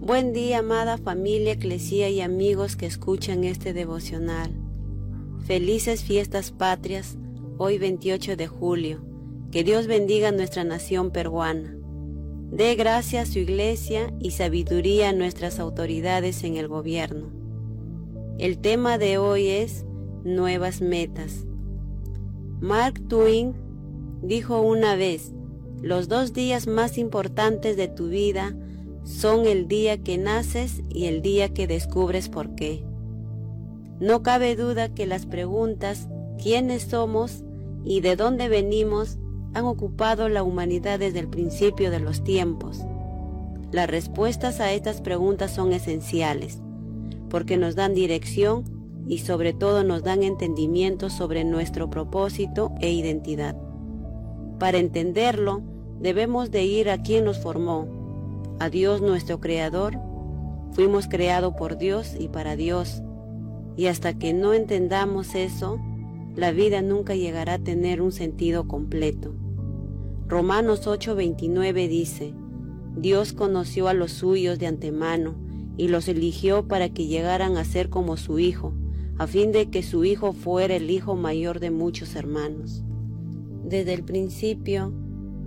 Buen día, amada familia, eclesía y amigos que escuchan este devocional. Felices fiestas patrias, hoy 28 de julio. Que Dios bendiga nuestra nación peruana. Dé gracias a su iglesia y sabiduría a nuestras autoridades en el gobierno. El tema de hoy es nuevas metas. Mark Twain dijo una vez, los dos días más importantes de tu vida son el día que naces y el día que descubres por qué. No cabe duda que las preguntas quiénes somos y de dónde venimos han ocupado la humanidad desde el principio de los tiempos. Las respuestas a estas preguntas son esenciales, porque nos dan dirección y sobre todo nos dan entendimiento sobre nuestro propósito e identidad. Para entenderlo, debemos de ir a quien nos formó, a Dios nuestro Creador. Fuimos creados por Dios y para Dios. Y hasta que no entendamos eso, la vida nunca llegará a tener un sentido completo. Romanos 8:29 dice, Dios conoció a los suyos de antemano y los eligió para que llegaran a ser como su Hijo, a fin de que su Hijo fuera el Hijo mayor de muchos hermanos. Desde el principio,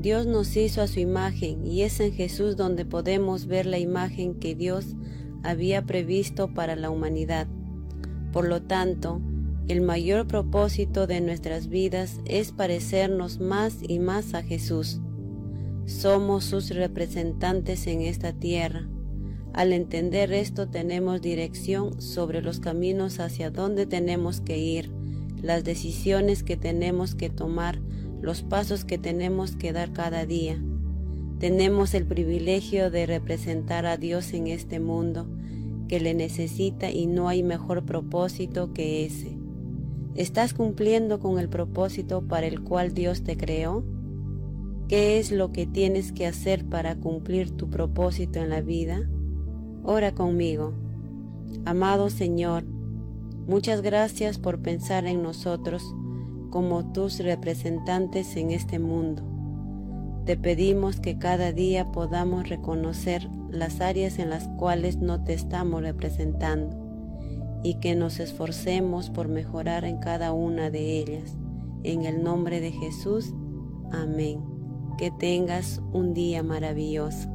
Dios nos hizo a su imagen y es en Jesús donde podemos ver la imagen que Dios había previsto para la humanidad. Por lo tanto, el mayor propósito de nuestras vidas es parecernos más y más a Jesús. Somos sus representantes en esta tierra. Al entender esto tenemos dirección sobre los caminos hacia donde tenemos que ir, las decisiones que tenemos que tomar, los pasos que tenemos que dar cada día. Tenemos el privilegio de representar a Dios en este mundo que le necesita y no hay mejor propósito que ese. ¿Estás cumpliendo con el propósito para el cual Dios te creó? ¿Qué es lo que tienes que hacer para cumplir tu propósito en la vida? Ora conmigo. Amado Señor, muchas gracias por pensar en nosotros como tus representantes en este mundo. Te pedimos que cada día podamos reconocer las áreas en las cuales no te estamos representando y que nos esforcemos por mejorar en cada una de ellas. En el nombre de Jesús, amén. Que tengas un día maravilloso.